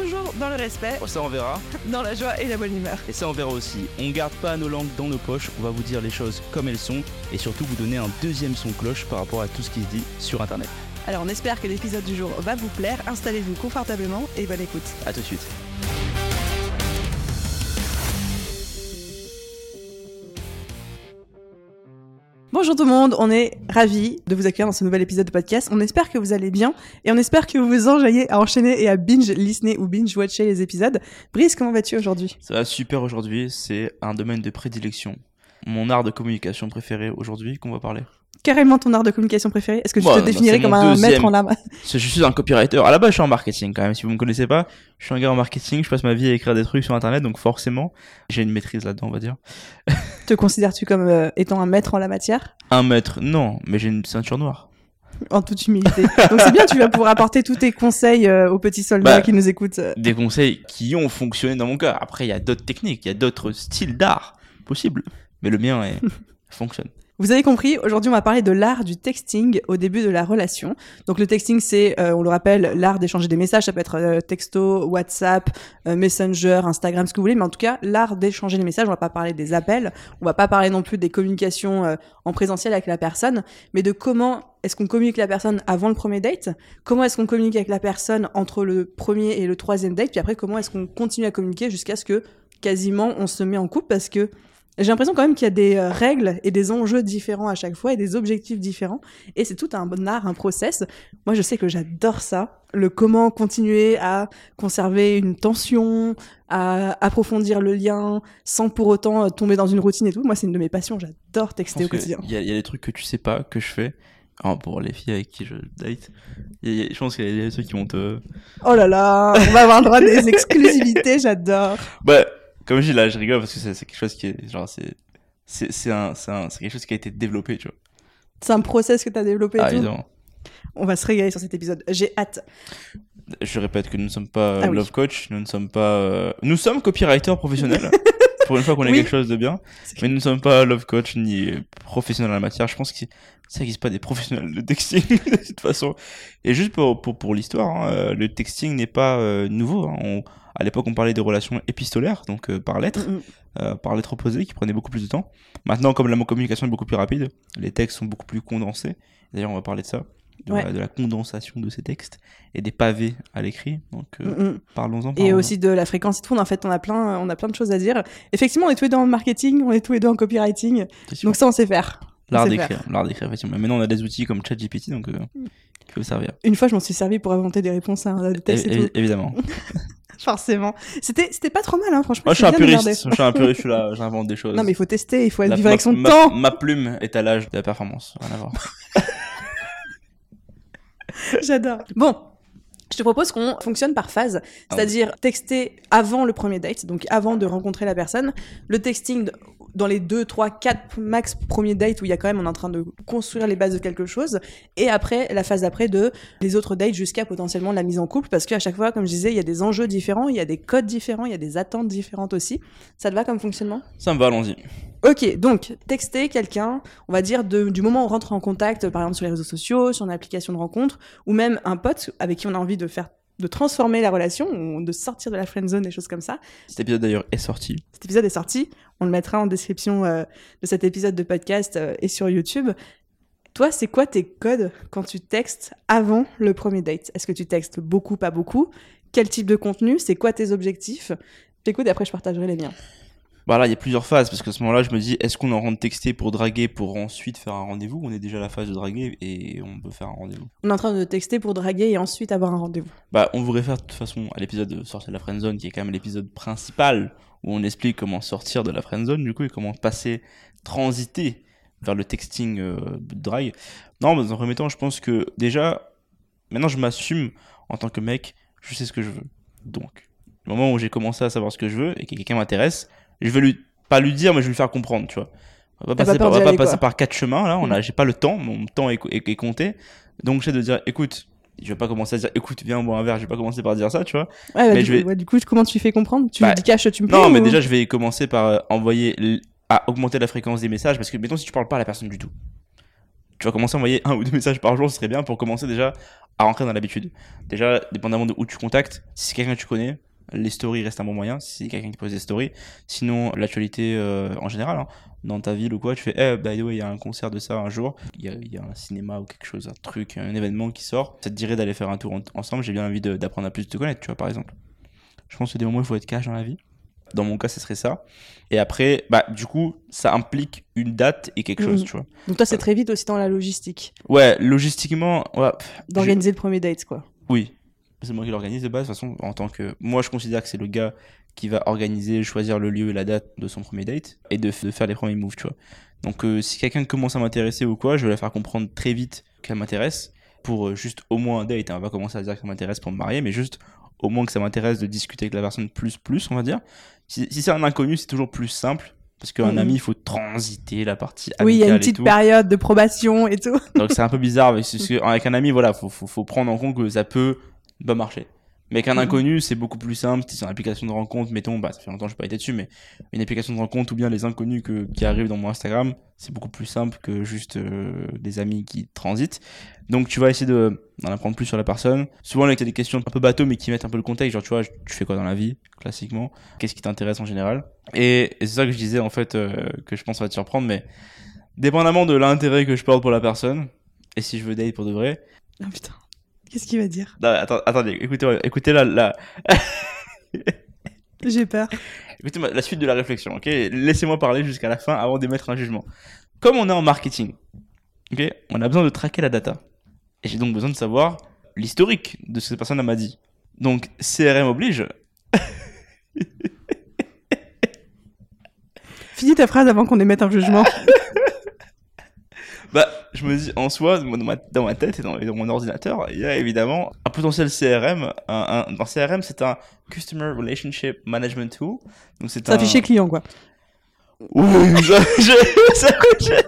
toujours dans le respect, Oh, ça on verra. dans la joie et la bonne humeur. Et ça on verra aussi. On garde pas nos langues dans nos poches, on va vous dire les choses comme elles sont et surtout vous donner un deuxième son cloche par rapport à tout ce qui se dit sur internet. Alors on espère que l'épisode du jour va vous plaire, installez-vous confortablement et bonne écoute. A tout de suite. Bonjour tout le monde, on est ravis de vous accueillir dans ce nouvel épisode de podcast. On espère que vous allez bien et on espère que vous vous enjaillez à enchaîner et à binge listener ou binge watcher les épisodes. Brice, comment vas-tu aujourd'hui? Ça va super aujourd'hui, c'est un domaine de prédilection. Mon art de communication préféré aujourd'hui qu'on va parler? Carrément ton art de communication préféré Est-ce que tu te bah, définirais comme un deuxième. maître en l'âme Je suis un copywriter. À la base, je suis en marketing quand même. Si vous me connaissez pas, je suis un gars en marketing. Je passe ma vie à écrire des trucs sur Internet, donc forcément, j'ai une maîtrise là-dedans, on va dire. Te considères-tu comme euh, étant un maître en la matière? Un mètre, non, mais j'ai une ceinture noire. En toute humilité. Donc c'est bien, tu vas pouvoir apporter tous tes conseils euh, aux petits soldats Bah. qui nous écoutent. euh. Des conseils qui ont fonctionné dans mon cas. Après, il y a d'autres techniques, il y a d'autres styles d'art possibles, mais le mien est... fonctionne. Vous avez compris, aujourd'hui on va parler de l'art du texting au début de la relation. Donc le texting c'est, euh, on le rappelle, l'art d'échanger des messages, ça peut être euh, texto, WhatsApp, euh, Messenger, Instagram, ce que vous voulez, mais en tout cas l'art d'échanger des messages, on va pas parler des appels, on va pas parler non plus des communications euh, en présentiel avec la personne, mais de comment est-ce qu'on communique la personne avant le premier date, comment est-ce qu'on communique avec la personne entre le premier et le troisième date, puis après comment est-ce qu'on continue à communiquer jusqu'à ce que quasiment on se met en couple? Parce que j'ai l'impression quand même qu'il y a des euh, règles et des enjeux différents à chaque fois et des objectifs différents. Et c'est tout un bon art, un process. Moi, je sais que j'adore ça. Le comment continuer à conserver une tension, à approfondir le lien sans pour autant euh, tomber dans une routine et tout. Moi, c'est une de mes passions. J'adore texter au quotidien. y, il y a des trucs que tu sais pas, que je fais. Alors, pour les filles avec qui je date, il y a- il y a- je pense qu'il y a des trucs qui vont te... Oh là là, on va avoir le droit à des exclusivités. J'adore. Bah, comme je dis là, je rigole parce que c'est quelque chose qui est... Genre, c'est... C'est c'est un, c'est quelque chose qui a été développé, tu vois. C'est un process que tu as développé et Ah, tout. évidemment. On va se régaler sur cet épisode. J'ai hâte. Je répète que nous ne sommes pas euh, Ah oui. love coach, nous ne sommes pas, euh, nous sommes copywriters professionnels. pour une fois qu'on Oui. quelque chose de bien, mais nous ne sommes pas love coach ni professionnels en la matière. Je pense que ça n'existe pas des professionnels de texting de toute façon. Et juste pour pour, pour l'histoire, hein, euh, le texting n'est pas euh, nouveau. hein. On- à l'époque, on parlait des relations épistolaires, donc euh, par lettre, Mm, mm. euh, par lettre opposée, qui prenaient beaucoup plus de temps. Maintenant, comme la communication est beaucoup plus rapide, les textes sont beaucoup plus condensés. D'ailleurs, on va parler de ça, de, Ouais. la, de la condensation de ces textes et des pavés à l'écrit. Donc, euh, Mm, mm. parlons-en. et parlons-en. aussi de la fréquence et tout. En fait, on a plein, on a plein de choses à dire. Effectivement, on est tous les deux en marketing, on est tous les deux en copywriting. Donc ça, on sait faire. L'art d'écrire, l'art d'écrire, effectivement. Mais maintenant, on a des outils comme ChatGPT, donc, euh, qui peut servir. Une fois, je m'en suis servi pour inventer des réponses à un et, É- tout. évidemment. Forcément. C'était, c'était pas trop mal, hein, franchement. Moi, je suis un puriste. Je suis un puriste, je suis là, j'invente des choses. Non, mais il faut tester, il faut être La- vivre ma, avec son ma- temps. Ma plume est à l'âge de la performance. Rien à voir. J'adore. Bon. Je te propose qu'on fonctionne par phase, c'est-à-dire texter avant le premier date, donc avant de rencontrer la personne, le texting dans les deux, trois, quatre max premiers dates où il y a quand même on est en train de construire les bases de quelque chose, et après la phase d'après de les autres dates jusqu'à potentiellement la mise en couple, parce qu'à chaque fois, comme je disais, il y a des enjeux différents, il y a des codes différents, il y a des attentes différentes aussi. Ça te va comme fonctionnement? Ça me va, allons-y. Ok, donc texter quelqu'un, on va dire de- du moment où on rentre en contact, par exemple sur les réseaux sociaux, sur une application de rencontre, ou même un pote avec qui on a envie de faire, de transformer la relation, ou de sortir de la friend zone, des choses comme ça. Cet épisode d'ailleurs est sorti. Cet épisode est sorti, on le mettra en description euh, de cet épisode de podcast euh, et sur YouTube. Toi, c'est quoi tes codes quand tu textes avant le premier date? Est-ce que tu textes beaucoup, pas beaucoup? Quel type de contenu? C'est quoi tes objectifs? T'écoutes et après je partagerai les miens. Bah là, il y a plusieurs phases parce qu'à ce moment-là, je me dis, est-ce qu'on est en train de texter pour draguer pour ensuite faire un rendez-vous? On est déjà à la phase de draguer et on peut faire un rendez-vous. On est en train de texter pour draguer et ensuite avoir un rendez-vous. Bah, on vous réfère de toute façon à l'épisode de Sortir de la Friendzone qui est quand même l'épisode principal où on explique comment sortir de la Friendzone du coup et comment passer, transiter vers le texting euh, de drague. Non, mais dans un premier temps, je pense que déjà, maintenant je m'assume en tant que mec, je sais ce que je veux. Donc, le moment où j'ai commencé à savoir ce que je veux et que quelqu'un m'intéresse, je vais lui, pas lui dire, mais je vais lui faire comprendre, tu vois. On va pas passer, pas par, on va pas passer par quatre chemins, là. On a, j'ai pas le temps. Mon temps est, est- est compté. Donc, j'essaie de dire, écoute, je vais pas commencer à dire, écoute, viens, boit un verre. Je vais pas commencer par dire ça, tu vois. Ouais, bah, Mais du, je vais- ouais, du coup, comment tu fais comprendre? Tu Bah, lui dis cache, tu me Non, mais déjà, je vais commencer par euh, envoyer, l- à augmenter la fréquence des messages. Parce que, mettons, si tu parles pas à la personne du tout, tu vas commencer à envoyer un ou deux messages par jour, ce serait bien pour commencer déjà à rentrer dans l'habitude. Déjà, dépendamment de où tu contactes, si c'est quelqu'un que tu connais, les stories restent un bon moyen, si c'est quelqu'un qui pose des stories. Sinon, l'actualité euh, en général, hein, dans ta ville ou quoi, tu fais, eh, by the way, il y a un concert de ça un jour, il y a, il y a un cinéma ou quelque chose, un truc, un événement qui sort, ça te dirait d'aller faire un tour en- ensemble, j'ai bien envie d'apprendre à plus te connaître, tu vois, par exemple. Je pense que des moments où il faut être cash dans la vie. Dans mon cas, ce serait ça. Et après, bah, du coup, ça implique une date et quelque chose, Mhm. tu vois. Donc toi, c'est très vite aussi dans la logistique, Ouais, logistiquement, ouais, d'organiser le premier date, quoi. oui. C'est moi qui l'organise de base, de toute façon, en tant que. Moi, je considère que c'est le gars qui va organiser, choisir le lieu et la date de son premier date et de, de faire les premiers moves, tu vois. Donc, euh, si quelqu'un commence à m'intéresser ou quoi, je vais la faire comprendre très vite qu'elle m'intéresse pour euh, juste au moins un date. hein. On va pas commencer à dire qu'elle m'intéresse pour me marier, mais juste au moins que ça m'intéresse de discuter avec la personne plus, plus, on va dire. Si, si c'est un inconnu, c'est toujours plus simple. Parce qu'un Mhm. ami, il faut transiter la partie Oui, il y a une amicale et petite période de probation et tout. Donc c'est un peu bizarre, mais c'est- c'est- avec un ami, voilà, faut, faut, faut prendre en compte que ça peut pas marcher. Mais avec un Mhm. inconnu, c'est beaucoup plus simple. Si c'est une application de rencontre, mettons, bah, ça fait longtemps que je n'ai pas été dessus, mais une application de rencontre ou bien les inconnus que, qui arrivent dans mon Instagram, c'est beaucoup plus simple que juste euh, des amis qui transitent. Donc tu vas essayer de, d'en apprendre plus sur la personne. Souvent, là, tu as des questions un peu bateau, mais qui mettent un peu le contexte. Genre, tu vois, tu fais quoi dans la vie, classiquement? Qu'est-ce qui t'intéresse en général? Et, et c'est ça que je disais, en fait, euh, que je pense va te surprendre, mais dépendamment de l'intérêt que je porte pour la personne, et si je veux date pour de vrai, Oh putain. Qu'est-ce qu'il va dire? Non, attends, attendez, écoutez, écoutez la, J'ai peur. écoutez la suite de la réflexion, ok? Laissez-moi parler jusqu'à la fin avant d'émettre un jugement. Comme on est en marketing, ok? On a besoin de traquer la data. Et j'ai donc besoin de savoir l'historique de ce que cette personne m'a dit. Donc, CRM oblige. Finis ta phrase avant qu'on émette un jugement. Bah, je me dis, en soi, dans ma, dans ma tête et dans, mon ordinateur, il y a évidemment un potentiel CRM. Un, CRM, c'est un Customer Relationship Management Tool. Donc, c'est un fichier client, quoi. Oui, ça, je-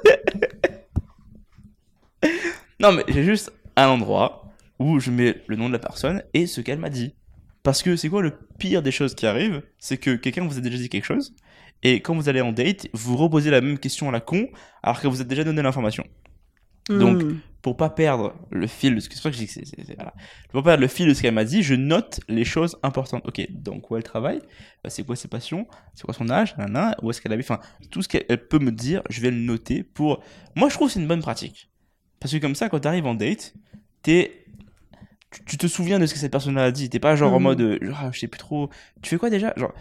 Non, mais j'ai juste un endroit où je mets le nom de la personne et ce qu'elle m'a dit. Parce que c'est quoi le pire des choses qui arrivent? C'est que quelqu'un vous a déjà dit quelque chose et quand vous allez en date, vous reposez la même question à la con alors que vous avez déjà donné l'information. Donc, Hmm. Pour pas perdre le fil de ce que c'est je dis que c'est c'est- c'est- voilà. Pour pas perdre le fil de ce qu'elle m'a dit, je note les choses importantes. Ok, donc où elle travaille, Euh, c'est quoi ses passions, c'est quoi son âge, nanana, où est-ce qu'elle habite, enfin tout ce qu'elle elle peut me dire, je vais le noter pour. Moi, je trouve que c'est une bonne pratique parce que comme ça, quand t'arrives en date, t'es tu, tu te souviens de ce que cette personne a dit. T'es pas genre en Mhm. mode, genre, ah, je sais plus trop. Tu fais quoi déjà? Genre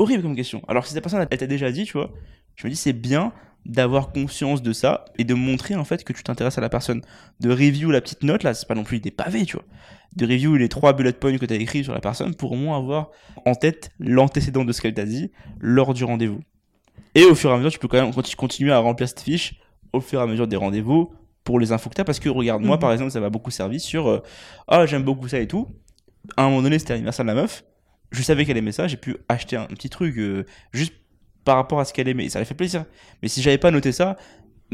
horrible comme question. Alors si cette personne elle t'a déjà dit, tu vois, je me dis c'est bien d'avoir conscience de ça et de montrer en fait que tu t'intéresses à la personne. De review la petite note là, c'est pas non plus des pavés, tu vois. De review les trois bullet points que t'as écrits sur la personne pour au moins avoir en tête l'antécédent de ce qu'elle t'a dit lors du rendez-vous. Et au fur et à mesure, tu peux quand même conti- continuer à remplir cette fiche au fur et à mesure des rendez-vous pour les infos que t'as. Parce que regarde, moi Mhm. par exemple, ça m'a beaucoup servi sur euh, Ah, j'aime beaucoup ça et tout. À un moment donné, c'était l'anniversaire de la meuf. Je savais qu'elle aimait ça, j'ai pu acheter un petit truc euh, juste par rapport à ce qu'elle aimait. Et ça lui fait plaisir. Mais si j'avais pas noté ça,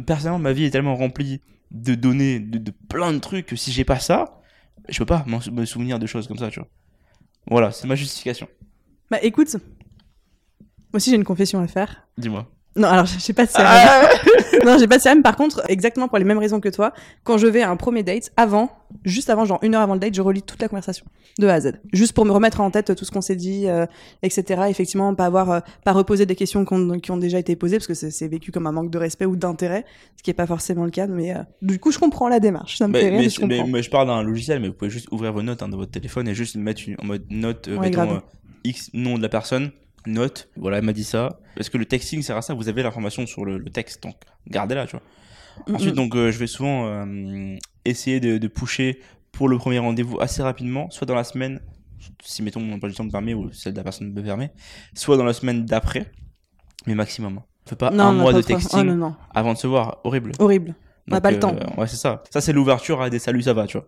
personnellement, ma vie est tellement remplie de données, de, de plein de trucs que si j'ai pas ça, je peux pas me souvenir de choses comme ça, tu vois. Voilà, c'est ma justification. Bah écoute, moi aussi j'ai une confession à faire. Dis-moi. Non, alors j'ai pas de CRM. Ah non, j'ai pas de CRM. Par contre, exactement pour les mêmes raisons que toi, quand je vais à un premier date, avant, juste avant, genre une heure avant le date, je relis toute la conversation de A à Z, juste pour me remettre en tête tout ce qu'on s'est dit, euh, etc. Effectivement, pas avoir, euh, pas reposer des questions qui ont déjà été posées parce que c'est vécu comme un manque de respect ou d'intérêt, ce qui est pas forcément le cas. Mais euh, du coup, je comprends la démarche. Ça me mais, fait rire, mais, je comprends. mais je parle d'un logiciel, mais vous pouvez juste ouvrir vos notes hein, de votre téléphone et juste mettre une, en mode note, Ouais, mettons, grave. X nom de la personne, note, voilà, elle m'a dit ça. Parce que le texting sert à ça, vous avez l'information sur le, le texte, donc gardez-la, tu vois. Mm, Ensuite, donc, euh, je vais souvent euh, essayer de, de pusher pour le premier rendez-vous assez rapidement, soit dans la semaine, si mettons mon emploi du temps me permet ou celle de la personne me permet, soit dans la semaine d'après, mais maximum. hein. Fais pas non, un mois pas de texting Oh, non, non, avant de se voir, horrible. horrible. On n'a pas le temps. Ouais, c'est ça. Ça, c'est l'ouverture à des saluts, ça va, tu vois.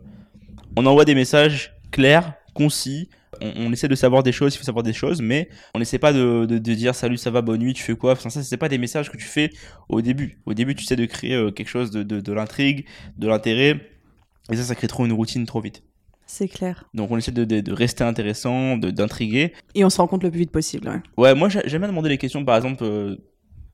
On envoie des messages clairs, concis. On, on essaie de savoir des choses, il faut savoir des choses, mais on n'essaie pas de, de, de dire salut, ça va, bonne nuit, tu fais quoi? Enfin, ça, c'est pas des messages que tu fais au début. Au début, tu sais de créer euh, quelque chose de, l'intrigue, de l'intérêt, et ça, ça crée trop une routine trop vite. C'est clair. Donc, on essaie de, de, de rester intéressant, d'intriguer. Et on se rend compte le plus vite possible. Ouais. Ouais, moi, j'ai- j'aime bien demander les questions, par exemple, euh,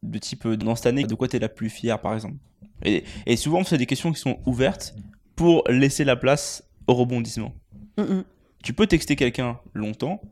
de type euh, dans cette année, de quoi t'es la plus fière, par exemple? Et, et souvent, c'est des questions qui sont ouvertes pour laisser la place au rebondissement. Mm, mm. Tu peux texter quelqu'un longtemps,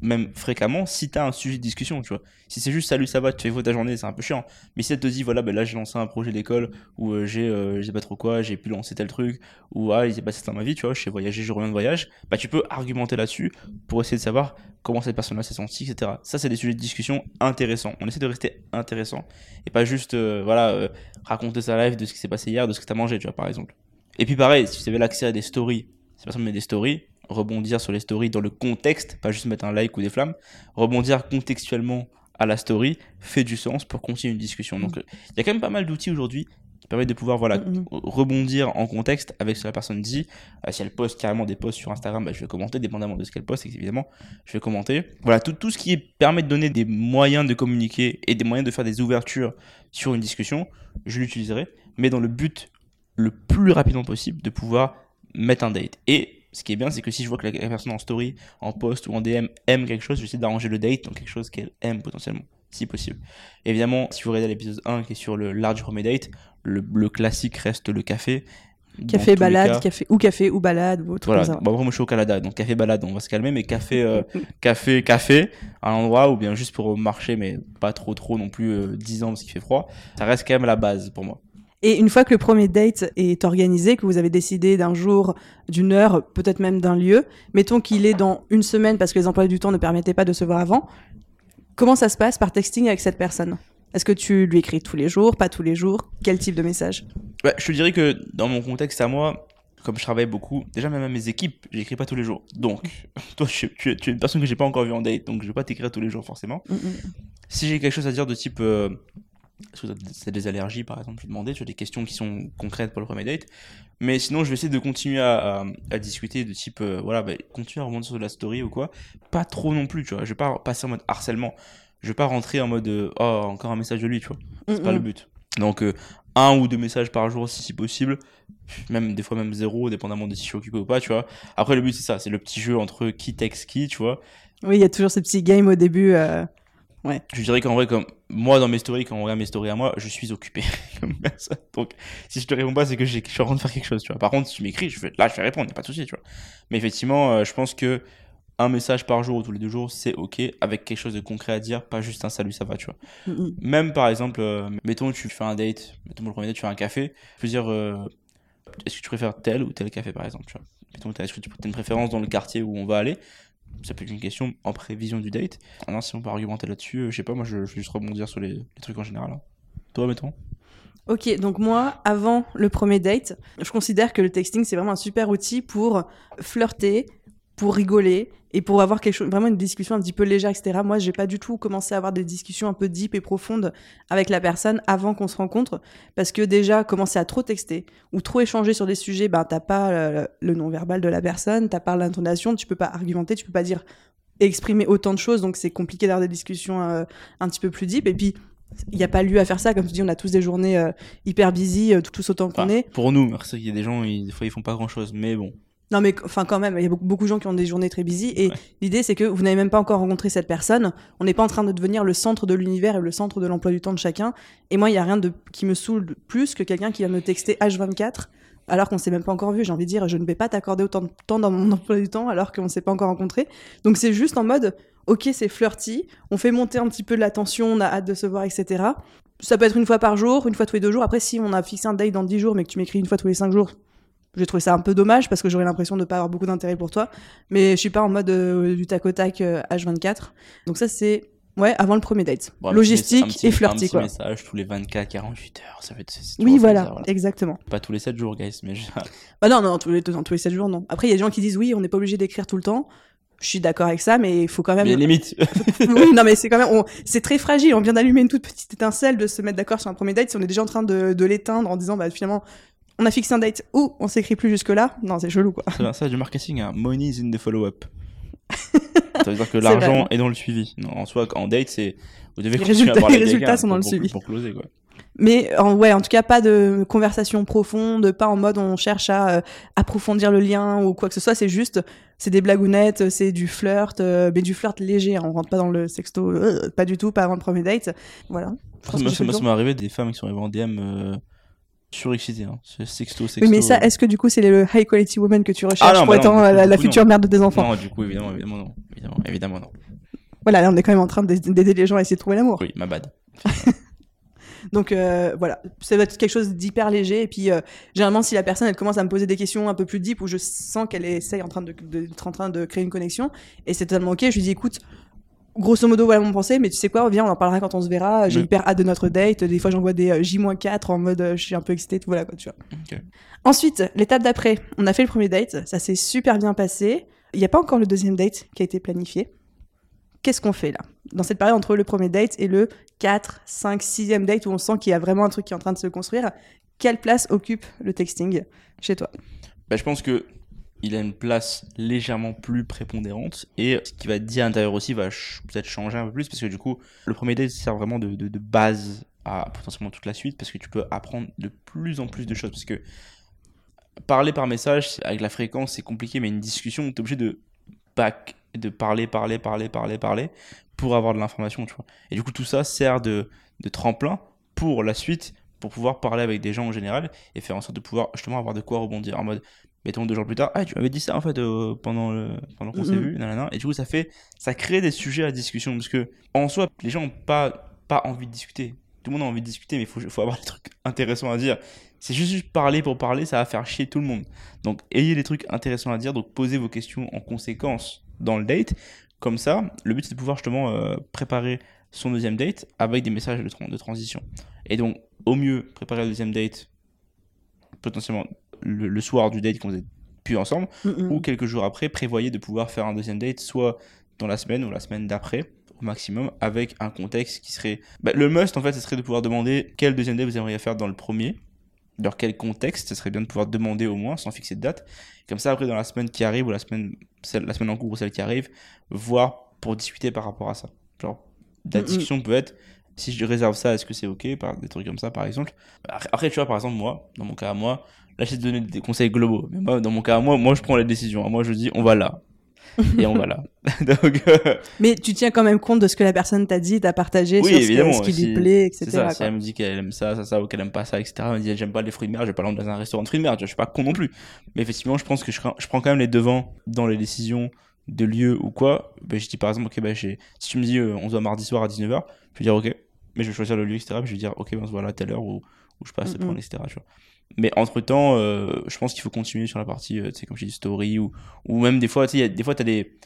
même fréquemment, si t'as un sujet de discussion, tu vois. Si c'est juste salut, ça va, tu fais quoi ta journée, c'est un peu chiant. Mais si elle te dit, voilà, ben là j'ai lancé un projet d'école, ou euh, j'ai, euh, je sais pas trop quoi, j'ai pu lancer tel truc, ou ah, il s'est passé ça dans ma vie, tu vois, je sais voyager, je reviens de voyage, bah tu peux argumenter là-dessus pour essayer de savoir comment cette personne-là s'est sentie, etc. Ça, c'est des sujets de discussion intéressants. On essaie de rester intéressant, et pas juste, euh, voilà, euh, raconter sa life de ce qui s'est passé hier, de ce que t'as mangé, tu vois, par exemple. Et puis pareil, si vous avez l'accès à des stories, si personne met des stories, rebondir sur les stories dans le contexte, pas juste mettre un like ou des flammes, rebondir contextuellement à la story fait du sens pour continuer une discussion. Donc euh, il y a quand même pas mal d'outils aujourd'hui qui permettent de pouvoir voilà Mhm. rebondir en contexte avec ce que la personne dit. Euh, si elle poste carrément des posts sur Instagram, bah, je vais commenter, dépendamment de ce qu'elle poste, évidemment, je vais commenter. Voilà, tout, tout ce qui permet de donner des moyens de communiquer et des moyens de faire des ouvertures sur une discussion, je l'utiliserai, mais dans le but le plus rapidement possible de pouvoir mettre un date. Et ce qui est bien, c'est que si je vois que la personne en story, en post ou en DM aime quelque chose, j'essaie d'arranger le date dans quelque chose qu'elle aime potentiellement, si possible. Évidemment, si vous regardez l'épisode 1 qui est sur le large premier date, le, le classique reste le café. Café, balade, café, ou café, ou balade, ou autre Voilà, comme ça. bon, après moi je suis au Canada, donc café balade, on va se calmer, mais café, euh, café, café, à l'endroit ou bien juste pour marcher, mais pas trop trop non plus euh, 10 ans parce qu'il fait froid, ça reste quand même la base pour moi. Et une fois que le premier date est organisé, que vous avez décidé d'un jour, d'une heure, peut-être même d'un lieu, mettons qu'il est dans une semaine parce que les emplois du temps ne permettaient pas de se voir avant, comment ça se passe par texting avec cette personne? Est-ce que tu lui écris tous les jours, pas tous les jours? Quel type de message? Ouais, je te dirais que dans mon contexte à moi, comme je travaille beaucoup, déjà même à mes équipes, j'écris pas tous les jours. Donc, toi, tu, tu es- tu es une personne que j'ai pas encore vue en date, donc je vais pas t'écrire tous les jours forcément. Mm, mm. Si j'ai quelque chose à dire de type, euh, est-ce que c'est des allergies par exemple, je vais demander, tu as des questions qui sont concrètes pour le premier date. Mais sinon, je vais essayer de continuer à, à, à discuter de type, euh, voilà, bah, continuer à remonter sur la story ou quoi. Pas trop non plus, tu vois. Je vais pas passer en mode harcèlement. Je vais pas rentrer en mode, euh, oh, encore un message de lui, tu vois. C'est Mm, pas mm. le but. Donc, euh, un ou deux messages par jour si c'est possible. Même des fois, même zéro, dépendamment de si je suis occupé ou pas, tu vois. Après, le but, c'est ça. C'est le petit jeu entre qui texte qui, tu vois. Oui, il y a toujours ces petits games au début. euh, Je dirais qu'en vrai, comme moi dans mes stories, quand on regarde mes stories à moi, je suis occupé comme personne. Donc, si je te réponds pas, c'est que je suis en train de faire quelque chose, tu vois. Par contre, si tu m'écris, je vais, là, je vais répondre, y a pas de souci, tu vois. Mais effectivement, euh, je pense que un message par jour ou tous les deux jours, c'est ok, avec quelque chose de concret à dire, pas juste un salut, ça va, tu vois. mm, mm. Même par exemple, euh, mettons tu fais un date, mettons le premier date, tu fais un café, je veux dire, euh, est-ce que tu préfères tel ou tel café par exemple, tu vois. Mettons, est-ce que tu as une préférence dans le quartier où on va aller Ça peut être une question en prévision du date. Alors si on peut argumenter là-dessus, euh, je sais pas, moi je, je vais juste rebondir sur les, les trucs en général. hein. Toi, mettons Ok, donc moi, avant le premier date, je considère que le texting, c'est vraiment un super outil pour flirter, pour rigoler et pour avoir quelque chose, vraiment une discussion un petit peu légère, etc. Moi, j'ai pas du tout commencé à avoir des discussions un peu deep et profondes avec la personne avant qu'on se rencontre, parce que déjà, commencer à trop texter ou trop échanger sur des sujets, ben, t'as pas euh, le non-verbal de la personne, t'as pas l'intonation, tu peux pas argumenter, tu peux pas dire exprimer autant de choses, donc c'est compliqué d'avoir des discussions euh, un petit peu plus deep. Et puis, il n'y a pas lieu à faire ça, comme tu dis, on a tous des journées euh, hyper busy, euh, tous autant qu'on Enfin, est. Pour nous, c'est qu'il y a des gens, ils, des fois ils font pas grand-chose, mais bon. Non, mais enfin, quand même, il y a beaucoup, beaucoup de gens qui ont des journées très busy. Et Ouais. l'idée, c'est que vous n'avez même pas encore rencontré cette personne. On n'est pas en train de devenir le centre de l'univers et le centre de l'emploi du temps de chacun. Et moi, il y a rien de qui me saoule plus que quelqu'un qui va me texter H24 alors qu'on s'est même pas encore vu. J'ai envie de dire, je ne vais pas t'accorder autant de temps dans mon emploi du temps alors qu'on s'est pas encore rencontré. Donc c'est juste en mode, ok, c'est flirty, on fait monter un petit peu la tension, on a hâte de se voir, etc. Ça peut être une fois par jour, une fois tous les deux jours. Après, si on a fixé un date dans 10 jours, mais que tu m'écris une fois tous les 5 jours, j'ai trouvé ça un peu dommage parce que j'aurais l'impression de pas avoir beaucoup d'intérêt pour toi. Mais je suis pas en mode euh, du tac au tac euh, H24. Donc ça, c'est, ouais, avant le premier date. Bon, Logistique petit- et flirty, Un petit quoi. message tous les 24, 48 heures, ça c'est- c'est Oui, voilà, exactement. Pas tous les 7 jours, guys, mais je- Bah non, non, tous les, tous les 7 jours, non. Après, il y a des gens qui disent oui, on n'est pas obligé d'écrire tout le temps. Je suis d'accord avec ça, mais il faut quand même. mais limite. oui, non, mais c'est quand même, on- c'est très fragile. On vient d'allumer une toute petite étincelle de se mettre d'accord sur un premier date. Si on est déjà en train de, de l'éteindre en disant, bah finalement, on a fixé un date ou on s'écrit plus jusque là. Non, c'est chelou, quoi. C'est un- ça, du marketing, hein. Money is in the follow-up. Ça veut dire que l'argent est dans le suivi. Non, en soi, en date, c'est vous devez Les à résultats- les résultats sont dans pour- le pour- suivi. Pour closer, quoi. Mais en, ouais, en tout cas, pas de conversation profonde, pas en mode on cherche à euh, approfondir le lien ou quoi que ce soit. C'est juste, c'est des blagounettes, c'est du flirt, euh, mais du flirt léger. hein. On rentre pas dans le sexto, euh, pas du tout, pas avant le premier date. Voilà. Ça ça m'est arrivé des femmes qui sont arrivées en DM euh, surexcitées. Hein. C'est Sexto, sexto. Oui, mais ça, euh. est-ce que du coup, c'est le high quality woman que tu recherches Ah non, pour bah non, coup, la, future mère de tes enfants? Non, du coup, évidemment, évidemment, non. Évidemment, évidemment, non. Voilà, là, on est quand même en train d'aider les gens à essayer de trouver l'amour. Oui, ma bad. Donc euh, voilà, ça va être quelque chose d'hyper léger. Et puis euh, généralement, si la personne elle commence à me poser des questions un peu plus deep, où je sens qu'elle essaye en train de, de- d'être en train de créer une connexion, et c'est totalement ok, je lui dis écoute, grosso modo voilà mon pensée, mais tu sais quoi, viens, on en parlera quand on se verra. J'ai Oui. hyper hâte de notre date. Des fois, j'envoie des euh, J-4 en mode euh, je suis un peu excitée, voilà quoi, tu vois. Ensuite, l'étape d'après, on a fait le premier date, ça s'est super bien passé. Il n'y a pas encore le deuxième date qui a été planifié. Qu'est-ce qu'on fait là? Dans cette période entre le premier date et le 4, 5, 6e date où on sent qu'il y a vraiment un truc qui est en train de se construire, quelle place occupe le texting chez toi? Bah, je pense que il a une place légèrement plus prépondérante et ce qui va être dit à l'intérieur aussi va peut-être changer un peu plus parce que du coup le premier date sert vraiment de, base à potentiellement toute la suite parce que tu peux apprendre de plus en plus de choses parce que parler par message avec la fréquence c'est compliqué mais une discussion tu es obligé de back de parler parler parler parler parler pour avoir de l'information tu vois. Et du coup tout ça sert de, de tremplin pour la suite pour pouvoir parler avec des gens en général et faire en sorte de pouvoir justement avoir de quoi rebondir en mode mettons deux jours plus tard ah tu m'avais dit ça en fait euh, pendant le pendant qu'on s'est vu nanana. et du coup ça fait ça crée des sujets à discussion parce que en soi les gens ont pas pas envie de discuter. Tout le monde a envie de discuter mais il faut, faut avoir des trucs intéressants à dire. C'est juste, juste parler pour parler ça va faire chier tout le monde. Donc ayez des trucs intéressants à dire donc posez vos questions en conséquence dans le date. Comme ça le but c'est de pouvoir justement euh, préparer son deuxième date avec des messages de transition. Et donc au mieux préparer le deuxième date potentiellement le, le soir du date vous êtes plus ensemble Mm, ou quelques jours après, prévoyez de pouvoir faire un deuxième date, soit dans la semaine ou la semaine d'après, au maximum, avec un contexte qui serait. Bah, le must, en fait, ce serait de pouvoir demander quel deuxième date vous aimeriez faire dans le premier, dans quel contexte, ce serait bien de pouvoir demander au moins, sans fixer de date. Comme ça, après, dans la semaine qui arrive, ou la semaine, celle, la semaine en cours ou celle qui arrive, voir pour discuter par rapport à ça. Genre, la discussion peut être. Si je réserve ça, est-ce que c'est ok par des trucs comme ça, par exemple. Après, tu vois, par exemple, moi, dans mon cas à moi, là, je t'ai donné des conseils globaux. Mais moi, dans mon cas à moi, moi, je prends les décisions. Moi, je dis, on va là. Et on va là. Donc, euh, Mais tu tiens quand même compte de ce que la personne t'a dit, t'a partagé Oui, sur évidemment, ce qui lui si- plaît, etc. c'est ça. Si quoi. elle me dit qu'elle aime ça, ça, ça, ou qu'elle aime pas ça, etc. Elle me dit, j'aime pas les fruits de mer, je vais pas l'emmener dans un restaurant de fruits de mer. Je suis pas con non plus. Mais effectivement, je pense que je, je prends quand même les devants dans les décisions de lieu ou quoi. Ben, je dis par exemple, ok, ben, si tu me dis, euh, on se voit mardi soir à 19h, je vais dire, ok. Mais je vais choisir le lieu, etc. Puis je vais dire, ok, ben, on se voit là à telle heure où, où je passe Mhm. prendre, etc. Tu vois. Mais entre temps, je pense qu'il faut continuer sur la partie, euh, tu sais, comme je dis, story ou, ou même des fois, tu sais, il y a- des fois, t'as des,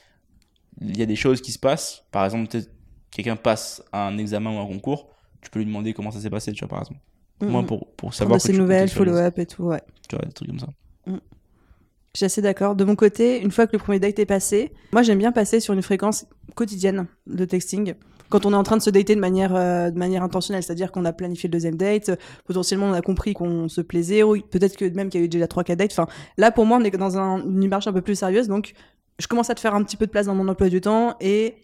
il y a des choses qui se passent. Par exemple, peut-être quelqu'un passe un examen ou un concours, tu peux lui demander comment ça s'est passé, tu vois, par exemple. Mm, Moi, mm. pour, pour Prendre savoir que ses nouvelles, follow-up et tout, ouais. Tu vois, des trucs comme ça. Je suis assez d'accord. De mon côté, une fois que le premier date est passé, moi j'aime bien passer sur une fréquence quotidienne de texting. Quand on est en train de se dater de manière, euh, de manière intentionnelle, c'est-à-dire qu'on a planifié le deuxième date, potentiellement on a compris qu'on se plaisait, ou peut-être que même qu'il y a eu déjà trois quatre dates. Enfin, là pour moi on est dans un, une démarche un peu plus sérieuse, donc je commence à te faire un petit peu de place dans mon emploi du temps et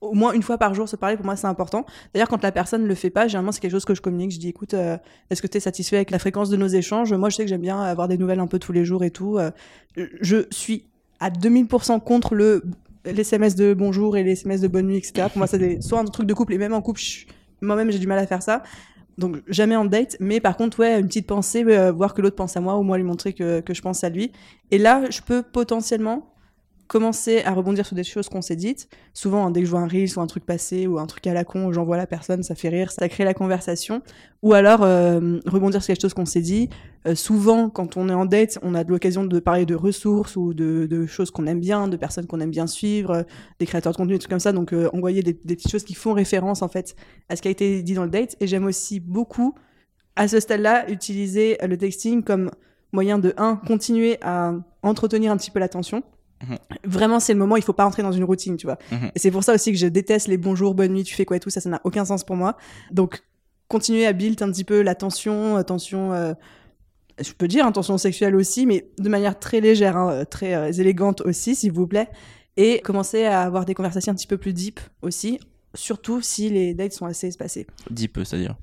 au moins une fois par jour se parler pour moi c'est important. D'ailleurs quand la personne le fait pas, généralement c'est quelque chose que je communique. Je dis écoute, euh, est-ce que tu es satisfait avec la fréquence de nos échanges? Moi je sais que j'aime bien avoir des nouvelles un peu tous les jours et tout. Euh, je suis à 2000% contre le les SMS de bonjour et les SMS de bonne nuit, etc. Pour moi, c'est soit un truc de couple, et même en couple, moi-même, j'ai du mal à faire ça. Donc, jamais en date. Mais par contre, ouais, une petite pensée, euh, voir que l'autre pense à moi, ou moi lui montrer que, que je pense à lui. Et là, je peux potentiellement commencer à rebondir sur des choses qu'on s'est dites. Souvent, hein, dès que je vois un reel ou un truc passé ou un truc à la con, j'envoie la personne, ça fait rire, ça crée la conversation. Ou alors, euh, rebondir sur quelque chose qu'on s'est dit. Euh, souvent, quand on est en date, on a de l'occasion de parler de ressources ou de, de choses qu'on aime bien, de personnes qu'on aime bien suivre, des créateurs de contenu, des trucs comme ça. Donc, euh, envoyer des, des petites choses qui font référence, en fait, à ce qui a été dit dans le date. Et j'aime aussi beaucoup, à ce stade-là, utiliser le texting comme moyen de, un, continuer à entretenir un petit peu l'attention. Mhm. Vraiment, c'est le moment, il faut pas entrer dans une routine, tu vois. Mhm. Et c'est pour ça aussi que je déteste les bonjours, bonne nuit, tu fais quoi et tout, ça, ça n'a aucun sens pour moi. Donc, continuer à build un petit peu l'attention, attention, euh, je peux dire intention sexuelle aussi, mais de manière très légère, hein, très euh, élégante aussi, s'il vous plaît. et commencer à avoir des conversations un petit peu plus deep aussi, surtout si les dates sont assez espacées. Deep, c'est-à-dire?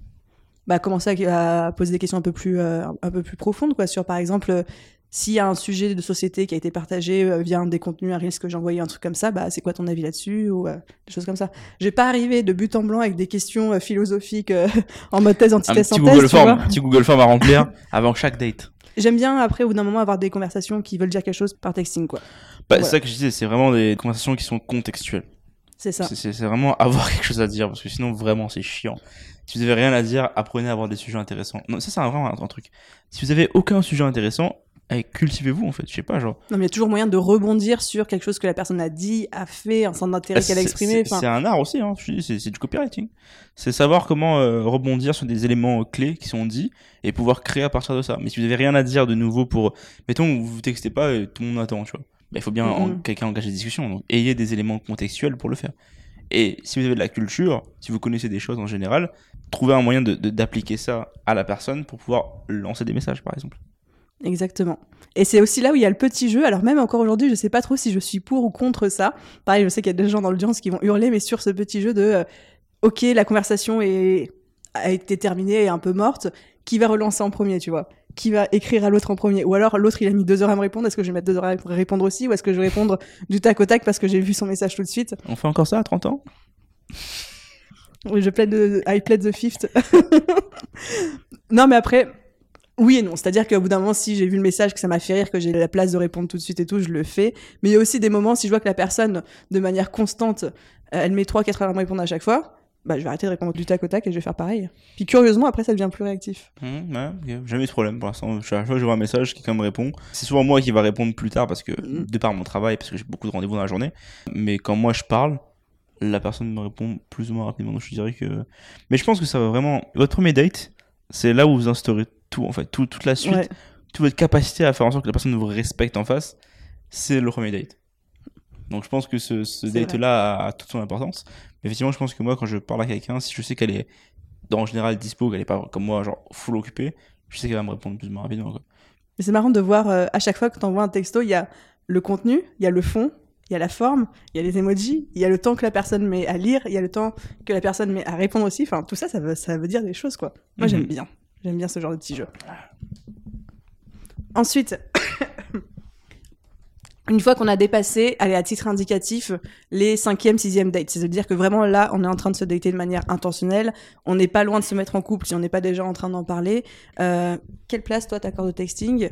Bah, commencer à, à poser des questions un peu plus, euh, un peu plus profondes, quoi, sur par exemple, euh, s'il y a un sujet de société qui a été partagé euh, via un des contenus, un risque que j'ai envoyé, un truc comme ça, bah, c'est quoi ton avis là-dessus, ou euh, des choses comme ça. Je vais pas arriver de but en blanc avec des questions euh, philosophiques euh, en mode thèse, Un antithèse, synthèse, Google tu vois. Form, un petit Google Form à remplir avant chaque date. J'aime bien après au bout d'un moment avoir des conversations qui veulent dire quelque chose par texting quoi. Bah. C'est ça que je disais, c'est vraiment des conversations qui sont contextuelles. C'est ça. C'est- vraiment avoir quelque chose à dire parce que sinon vraiment c'est chiant. Si vous avez rien à dire, apprenez à avoir des sujets intéressants. Non, ça c'est un- vraiment un, un truc. Si vous avez aucun sujet intéressant, cultivez-vous en fait. Je sais pas, genre. Non mais il y a toujours moyen de rebondir sur quelque chose que la personne a dit, a fait, un centre d'intérêt qu'elle a exprimé. C'est un art aussi, hein. c'est du copywriting. C'est savoir comment euh, rebondir sur des éléments euh, clés qui sont dits et pouvoir créer à partir de ça. Mais si vous avez rien à dire de nouveau pour, mettons, vous vous textez pas et tout le monde attend, tu vois. Bah, il faut bien en- Mhm. quelqu'un engage des discussions. Donc, ayez des éléments contextuels pour le faire. Et si vous avez de la culture, si vous connaissez des choses en général, trouvez un moyen de de- d'appliquer ça à la personne pour pouvoir lancer des messages, par exemple. Exactement. Et c'est aussi là où il y a le petit jeu. Alors même encore aujourd'hui, je sais pas trop si je suis pour ou contre ça. Pareil, je sais qu'il y a des gens dans l'audience qui vont hurler, mais sur ce petit jeu de, euh, ok, la conversation est a été terminée et un peu morte. Qui va relancer en premier, tu vois? Qui va écrire à l'autre en premier? Ou alors l'autre il a mis deux heures à me répondre. Est-ce que je vais mettre deux heures à répondre aussi, ou est-ce que je vais répondre du tac au tac parce que j'ai vu son message tout de suite? On fait encore ça à 30 ans? Oui, je plaide de, I plaid the fifth. non, mais après, oui et non. C'est-à-dire qu'au bout d'un moment, si j'ai vu le message, que ça m'a fait rire, que j'ai la place de répondre tout de suite et tout, je le fais. Mais il y a aussi des moments, si je vois que la personne, de manière constante, euh, elle met 3-4 heures à me répondre à chaque fois, bah, je vais arrêter de répondre du tac au tac et je vais faire pareil. Puis curieusement, après, ça devient plus réactif. Mmh, ouais. Jamais eu de problème pour l'instant. Chaque fois que je vois un message, quelqu'un me répond. C'est souvent moi qui va répondre plus tard parce que, Mhm. de par mon travail, parce que j'ai beaucoup de rendez-vous dans la journée. Mais quand moi je parle, la personne me répond plus ou moins rapidement. Donc je dirais que. Mais je pense que ça va vraiment. Votre premier date, c'est là où vous instaurez tout, en fait. Tout, toute la suite, Ouais. toute votre capacité à faire en sorte que la personne vous respecte en face, c'est le premier date. Donc je pense que ce, ce date-là a, a toute son importance. Mais effectivement, je pense que moi, quand je parle à quelqu'un, si je sais qu'elle est en général dispo, qu'elle est pas comme moi, genre full occupée, je sais qu'elle va me répondre plus ou moins rapidement. Quoi. Mais c'est marrant de voir, euh, à chaque fois que tu envoies un texto, il y a le contenu, il y a le fond, il y a la forme, il y a les emojis, il y a le temps que la personne met à lire, il y a le temps que la personne met à répondre aussi. Enfin, tout ça, ça veut, ça veut dire des choses, quoi. Moi, j'aime Mhm. bien. J'aime bien ce genre de petit jeu. Ensuite, une fois qu'on a dépassé, allez, à titre indicatif, les cinquième, sixième dates, c'est-à-dire que vraiment là, on est en train de se dater de manière intentionnelle, on n'est pas loin de se mettre en couple si on n'est pas déjà en train d'en parler. Euh, quelle place, toi, t'accordes au texting?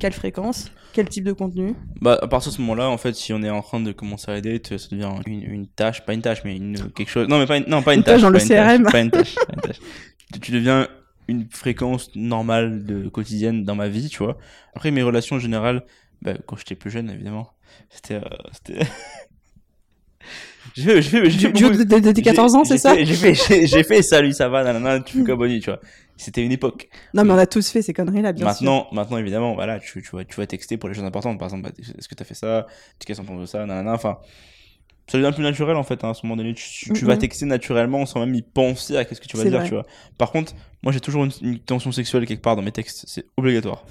Quelle fréquence? Quel type de contenu? Bah, à partir de ce moment-là, en fait, si on est en train de commencer à date, ça devient une, une tâche, pas une tâche, mais une, quelque chose. Non, mais pas une, non, pas une, Une tâche tâche. dans le pas une tâche, CRM. Pas une tâche, pas une tâche. Tu- Tu deviens une fréquence normale de quotidienne dans ma vie, tu vois. Après, mes relations en général, bah, quand j'étais plus jeune, évidemment, c'était, euh, beaucoup- de, de- de tes 14 ans, c'est ça? j'ai fait- J'ai fait, salut, ça va, nanana, tu fais quoi, Bonnie, tu vois. C'était une époque. Non, mais on a tous fait ces conneries-là, bien sûr. maintenant, maintenant, évidemment, voilà, tu, tu, vas, tu vas texter pour les choses importantes. Par exemple, bah, est-ce que tu as fait ça? Qu'est-ce que tu penses de ça? Nanana. Enfin, ça devient plus naturel en fait. hein, à ce moment donné, tu, vas texter naturellement sans même y penser à qu'est-ce que tu vas dire, vrai. tu vois. Par contre, moi j'ai toujours une, une tension sexuelle quelque part dans mes textes. C'est obligatoire.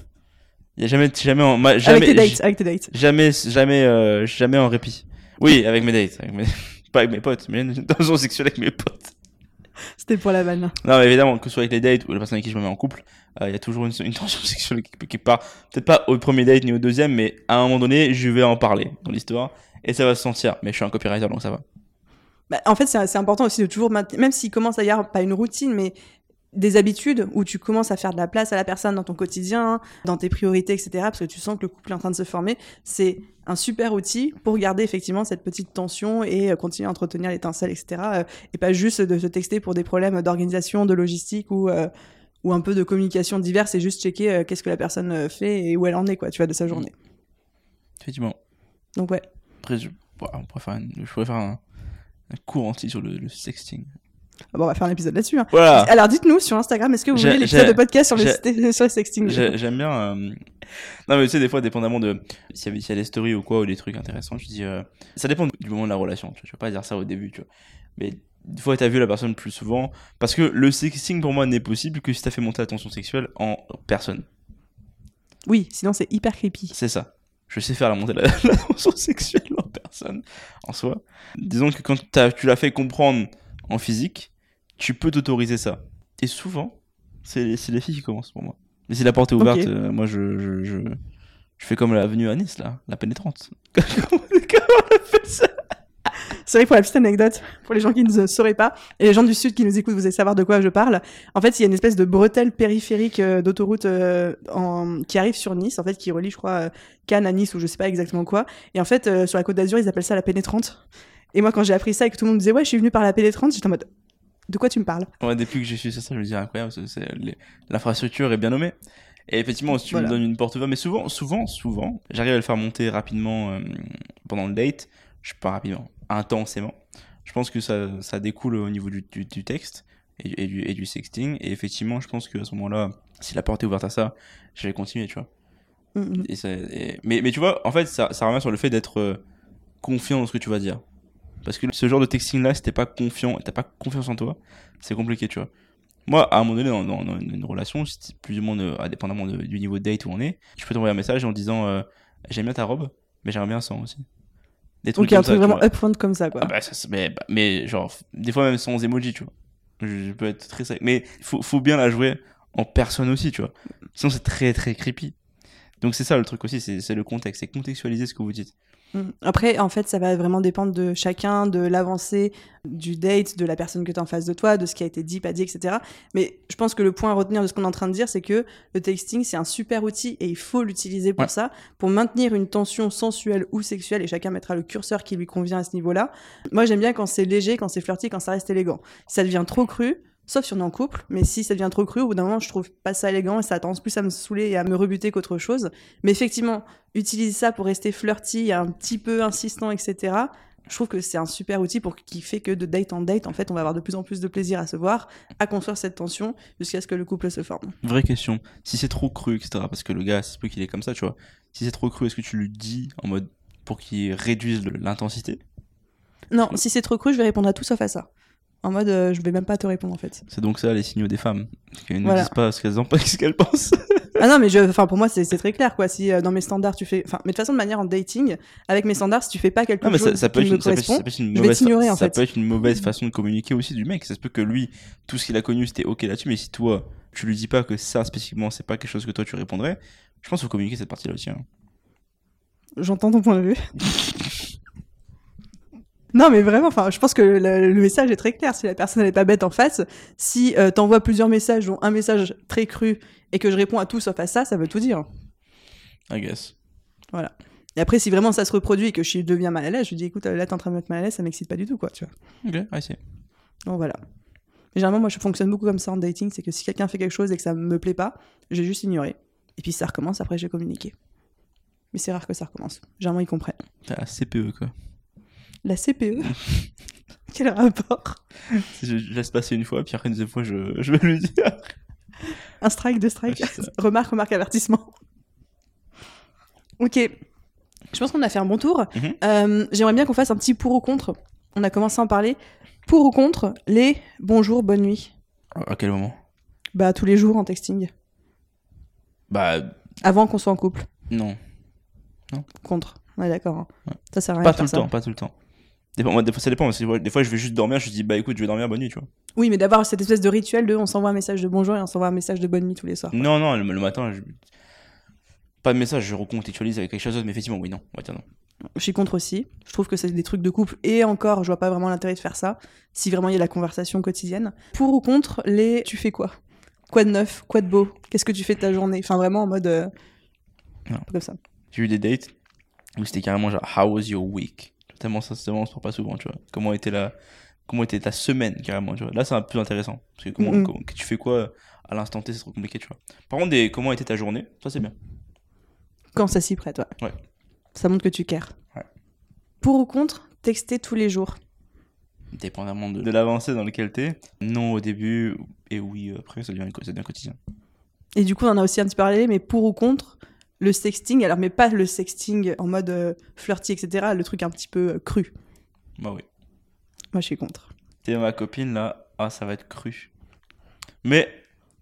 Il y a jamais, jamais, en- ma- jamais, avec tes dates, avec tes dates. jamais, jamais, euh, jamais en répit. Oui, avec mes dates, avec mes- pas avec mes potes, mais une tension sexuelle avec mes potes. C'était pour la vanne. Non, mais évidemment, que ce soit avec les dates ou la personne avec qui je me mets en couple, euh, il y a toujours une, une tension sexuelle qui, qui part, peut-être pas au premier date ni au deuxième, mais à un moment donné, je vais en parler dans l'histoire et ça va se sentir. Mais je suis un copywriter donc ça va. Bah, en fait, c'est important aussi de toujours maintenir, même s'il commence à y avoir pas une routine, mais des habitudes où tu commences à faire de la place à la personne dans ton quotidien, dans tes priorités, etc. Parce que tu sens que le couple est en train de se former. C'est un super outil pour garder effectivement cette petite tension et euh, continuer à entretenir l'étincelle, etc. euh, et pas juste de se texter pour des problèmes d'organisation, de logistique ou euh, ou un peu de communication diverse et juste checker euh, qu'est-ce que la personne fait et où elle en est quoi, tu vois, de sa journée. Effectivement. Donc ouais. Après, je, bon, on pourrait faire, une- je pourrais faire un, un cours entier sur le, le sexting. Ah Bon, on va faire un épisode là-dessus. Hein. Voilà. Alors dites-nous sur Instagram, est-ce que vous J'ai- voulez l'épisode j'ai- de podcast sur le, sur sexting J'ai- J'aime bien. euh, Non, mais tu sais, des fois, dépendamment de s'il y, avait- s'il y a des stories ou quoi, ou des trucs intéressants, je dis. euh, Ça dépend du moment de la relation. Tu vois. Je pas dire ça au début, tu vois. Mais des fois, t'as vu la personne plus souvent. Parce que le sexting, pour moi, n'est possible que si t'as fait monter la tension sexuelle en personne. Oui, sinon c'est hyper creepy. C'est ça. Je sais faire la montée de la, la tension sexuelle personne en soi. Disons que quand tu l'as fait comprendre en physique, tu peux t'autoriser ça. Et souvent, c'est c'est les filles qui commencent pour moi. Mais si la porte est ouverte, euh, moi je, je, je, je fais comme l'avenue à Nice, là, la pénétrante. comment on appelle ça? Pour la petite anecdote, pour les gens qui ne sauraient pas, et les gens du sud qui nous écoutent, vous allez savoir de quoi je parle. En fait, il y a une espèce de bretelle périphérique euh, d'autoroute euh, en- qui arrive sur Nice, en fait, qui relie, je crois, euh, Cannes à Nice ou je sais pas exactement quoi. Et en fait, euh, sur la côte d'Azur, ils appellent ça la pénétrante. Et moi, quand j'ai appris ça et que tout le monde me disait, ouais, je suis venu par la pénétrante, j'étais en mode, de quoi tu me parles? Ouais, depuis que j'ai su ça, ça, je me dis incroyable, l'infrastructure est bien nommée. Et effectivement, si tu Voilà. me donnes une porte ouverte, mais souvent, souvent, souvent, j'arrive à le faire monter rapidement euh, pendant le date. Je pas rapidement, intensément. Je pense que ça, ça découle au niveau du, du, du texte et, et du, et du sexting. Et effectivement, je pense qu'à ce moment-là, si la porte est ouverte à ça, je vais continuer, tu vois. Mm, mm. Et ça- et- mais, mais tu vois, en fait, ça, ça revient sur le fait d'être euh, confiant dans ce que tu vas dire. Parce que ce genre de texting là, si t'es pas confiant, t'as pas confiance en toi, c'est compliqué, tu vois. Moi, à un moment donné, dans, dans- dans une relation, plus ou moins euh, indépendamment de- du niveau de date où on est, je peux t'envoyer un message en disant euh, J'aime bien ta robe, mais j'aimerais bien sans aussi. Des Donc il y a un ça, truc tu vraiment upfront comme ça, quoi. Ah bah, ça, mais, bah, mais genre, des fois même sans emoji, tu vois. Je, je peux être très sec. Mais faut, faut bien la jouer en personne aussi, tu vois. Sinon, c'est très très creepy. Donc, c'est ça le truc aussi, c'est le contexte, c'est contextualiser ce que vous dites. Mm. Après, en fait, ça va vraiment dépendre de chacun, de l'avancée du date, de la personne que tu as en face de toi, de ce qui a été dit, pas dit, etc. Mais je pense que le point à retenir de ce qu'on est en train de dire, c'est que le texting, c'est un super outil et il faut l'utiliser pour Ouais. ça, pour maintenir une tension sensuelle ou sexuelle, et chacun mettra le curseur qui lui convient à ce niveau-là. Moi, j'aime bien quand c'est léger, quand c'est flirty, quand ça reste élégant. Si ça devient trop cru, sauf si on est en couple, mais si ça devient trop cru, au bout d'un moment, je trouve pas ça élégant et ça a tendance plus à me saouler et à me rebuter qu'autre chose. Mais effectivement, utiliser ça pour rester flirty, un petit peu insistant, etc. Je trouve que c'est un super outil pour qui fait que de date en date, en fait, on va avoir de plus en plus de plaisir à se voir, à construire cette tension jusqu'à ce que le couple se forme. Vraie question. Si c'est trop cru, etc., parce que le gars, c'est peu qu'il est comme ça, tu vois. Si c'est trop cru, est-ce que tu lui dis en mode pour qu'il réduise l'intensité? Non, si c'est trop cru, je vais répondre à tout sauf à ça. En mode, euh, je vais même pas te répondre en fait. C'est donc ça les signaux des femmes. Parce qu'elles ne Voilà. disent pas ce qu'elles en ce qu'elles pensent. Ah non, mais je, enfin pour moi c'est très clair quoi. Si euh, dans mes standards tu fais, enfin, mais de toute façon de manière en dating, avec mes standards, si tu fais pas quelque chose ça, ça peut qui être me ça peut ça une je vais mauvaise, t'ignorer, en ça fait. peut être une mauvaise façon de communiquer aussi du mec. Ça se peut que lui, tout ce qu'il a connu, c'était ok là-dessus, mais si toi, tu lui dis pas que ça spécifiquement, c'est pas quelque chose que toi tu répondrais, je pense qu'il faut communiquer cette partie-là aussi. hein. j'entends ton point de vue. Non, mais vraiment, enfin, je pense que le, le message est très clair. Si la personne n'est pas bête en face, si euh, t'envoies plusieurs messages, dont un message très cru, et que je réponds à tout sauf à ça, ça veut tout dire. I guess. Et après, si vraiment ça se reproduit et que je deviens mal à l'aise, je lui dis, écoute, là t'es en train de me mettre mal à l'aise, ça m'excite pas du tout, quoi, tu vois. Ok, I see. Donc voilà. Mais généralement, moi, je fonctionne beaucoup comme ça en dating, c'est que si quelqu'un fait quelque chose et que ça me plaît pas, je vais juste ignorer. Et puis ça recommence, après, je vais communiquer. Mais c'est rare que ça recommence. Généralement, ils comprennent. T'as CPE quoi. La CPE Quel rapport? Je, je laisse passer une fois, puis après une deuxième fois, je, je vais lui dire. Un strike, deux strikes. Remarque, remarque, avertissement. Ok. Je pense qu'on a fait un bon tour. Mhm. Euh, J'aimerais bien qu'on fasse un petit pour ou contre. On a commencé à en parler. Pour ou contre les bonjour, bonne nuit À quel moment? Bah, tous les jours en texting. Bah, Avant qu'on soit en couple. non. Contre. Ouais, d'accord. hein. Ouais. Ça sert à rien Pas tout le ça. temps, pas tout le temps. Moi, des fois, ça dépend. Des fois, je vais juste dormir, je dis, bah écoute, je vais dormir, bonne nuit, tu vois. Oui, mais d'avoir cette espèce de rituel de on s'envoie un message de bonjour et on s'envoie un message de bonne nuit tous les soirs. Non, non, le, le matin, je... pas de message, je recontextualise avec quelque chose d'autre, mais effectivement, oui, non, on va dire non. Je suis contre aussi. Je trouve que c'est des trucs de couple et encore, je vois pas vraiment l'intérêt de faire ça si vraiment il y a la conversation quotidienne. Pour ou contre les tu fais quoi? Quoi de neuf? Quoi de beau? Qu'est-ce que tu fais de ta journée? Enfin, vraiment en mode. euh, Non. Comme ça. J'ai eu des dates où c'était carrément genre, how was your week? Tellement ça, on se parle pas souvent, tu vois. Comment était la, comment était ta semaine, carrément, tu vois. Là, c'est un peu plus intéressant. Parce que comment, comment- que tu fais quoi à l'instant T, c'est trop compliqué, tu vois. Par contre, des, comment était ta journée Ça, c'est bien. Quand ça s'y prête, ouais. Ouais. Ça montre que tu cares. Ouais. Pour ou contre texter tous les jours Dépendamment de, de l'avancée dans lequel t'es. Non au début, et oui après, ça devient, ça devient quotidien. Et du coup, on en a aussi un petit parallèle, mais pour ou contre le sexting, alors mais pas le sexting en mode euh, flirty, etc., le truc un petit peu euh, cru. Bah oui. Moi, je suis contre. T'es ma copine là, ah ça va être cru. Mais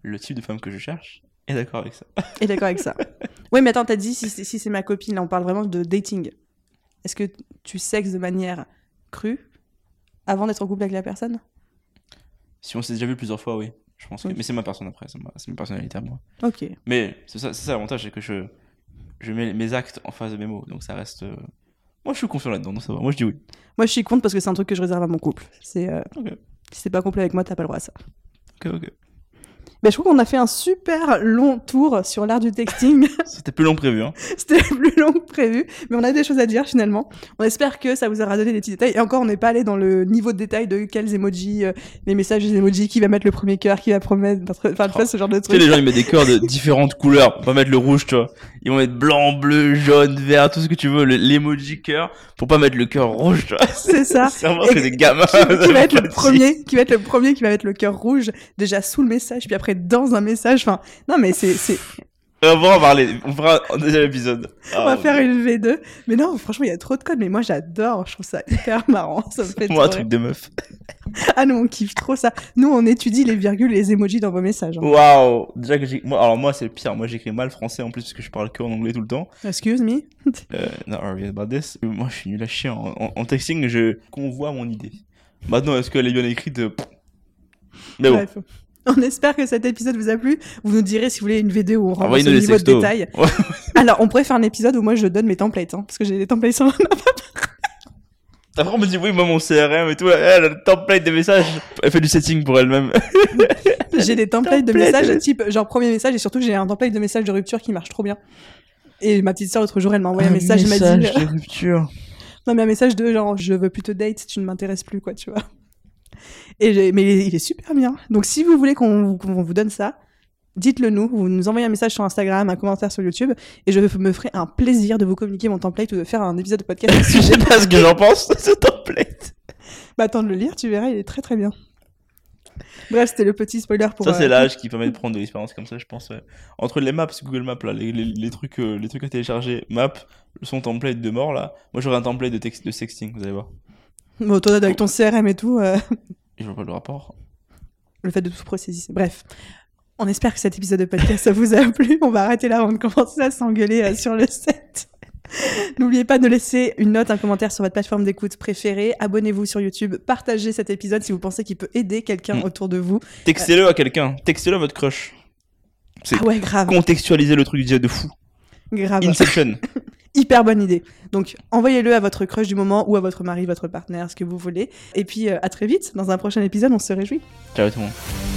le type de femme que je cherche est d'accord avec ça. Et d'accord avec ça. Oui, mais attends, t'as dit si c'est si c'est ma copine, là, on parle vraiment de dating. est-ce que tu sexes de manière crue avant d'être en couple avec la personne? Si on s'est déjà vu plusieurs fois, oui. Je pense que... Mais c'est ma personne après, c'est ma, ma personnalité à moi. Ok. Mais c'est ça, c'est ça l'avantage, c'est que je, je mets mes actes en face de mes mots. Donc ça reste. euh, Moi je suis confiant là-dedans, donc ça va. Moi je dis oui. Moi, je suis contre parce que c'est un truc que je réserve à mon couple. C'est euh, Ok. si t'es pas couple avec moi, t'as pas le droit à ça. Ok, ok. Mais je trouve qu'on a fait un super long tour sur l'art du texting. C'était plus long que prévu, hein. C'était plus long que prévu, mais on a des choses à dire finalement. On espère que ça vous aura donné des petits détails. Et encore, on n'est pas allé dans le niveau de détail de quels emojis, euh, les messages des emojis, qui va mettre le premier cœur, qui va promettre, enfin, vois, ce genre de trucs. les gens ils mettent des cœurs de différentes couleurs. On va mettre le rouge, tu vois. Ils vont mettre blanc, bleu, jaune, vert, tout ce que tu veux, le- l'emoji cœur, pour pas mettre le cœur rouge, tu vois. C'est ça. C'est vraiment des gamins. Qui, qui va être le premier, qui va être le premier qui va mettre le cœur rouge déjà sous le message, puis après dans un message. Enfin, non mais c'est, c'est, On va en parler. On fera un deuxième épisode. on va faire une V2. Mais non, franchement, il y a trop de codes. Mais moi, j'adore. Je trouve ça hyper marrant. Ça me fait Moi, un truc de meuf. Ah nous, on kiffe trop ça. Nous, on étudie les virgules et les emojis dans vos messages. hein. Waouh. Déjà que j'ai, moi, alors moi, c'est le pire. Moi, j'écris mal français en plus parce que je parle que en anglais tout le temps. Excuse me. Euh, non, worry about this. Moi, je suis nul à chier. En, en- en texting, je convois mon idée. Maintenant, est-ce qu'elle est bien écrite euh, pff. Mais bon. Bref. On espère que cet épisode vous a plu. Vous nous direz si vous voulez une vidéo où on rentre niveau de détail. Ouais. Alors, on pourrait faire un épisode où moi je donne mes templates, hein, parce que j'ai des templates sur Après, on me dit, oui, moi, mon CRM et tout, elle a le template des messages. Elle fait du setting pour elle-même. J'ai des templates de messages type genre premier message et surtout j'ai un template de message de rupture qui marche trop bien. Et ma petite sœur l'autre jour elle m'a envoyé un message, elle m'a dit de rupture. non mais un message de genre je veux plus te date, tu ne m'intéresses plus quoi, tu vois. Et mais il est, super bien. Donc si vous voulez qu'on vous donne ça, dites-le nous, vous nous envoyez un message sur Instagram, un commentaire sur YouTube et je me ferai un plaisir de vous communiquer mon template ou de faire un épisode de podcast Je sais pas ce que j'en pense de ce template. Bah attends de le lire, tu verras, il est très très bien. Bref, c'était le petit spoiler pour Ça, c'est euh, l'âge qui permet de prendre de l'expérience comme ça, je pense. ouais. Entre les maps, Google Maps, là, les, les, les trucs, euh, les trucs à télécharger, Maps, son template de mort, là. Moi, j'aurais un template de, texte, de sexting, vous allez voir. Bon, toi, avec ton CRM et tout, euh, Et je vois pas le rapport. le fait de tout processer. Bref, on espère que cet épisode de podcast ça vous a plu. On va arrêter là avant de commencer à s'engueuler euh, sur le set. N'oubliez pas de laisser une note, un commentaire sur votre plateforme d'écoute préférée. Abonnez-vous sur YouTube. Partagez cet épisode si vous pensez qu'il peut aider quelqu'un Mm. autour de vous. Textez-le à quelqu'un. Textez-le à votre crush. C'est Ah ouais, grave, contextualiser le truc déjà de fou. grave. Inception. Hyper bonne idée. Donc, envoyez-le à votre crush du moment ou à votre mari, votre partenaire, ce que vous voulez. Et puis, euh, à très vite. Dans un prochain épisode, on se réjouit. Ciao tout le monde.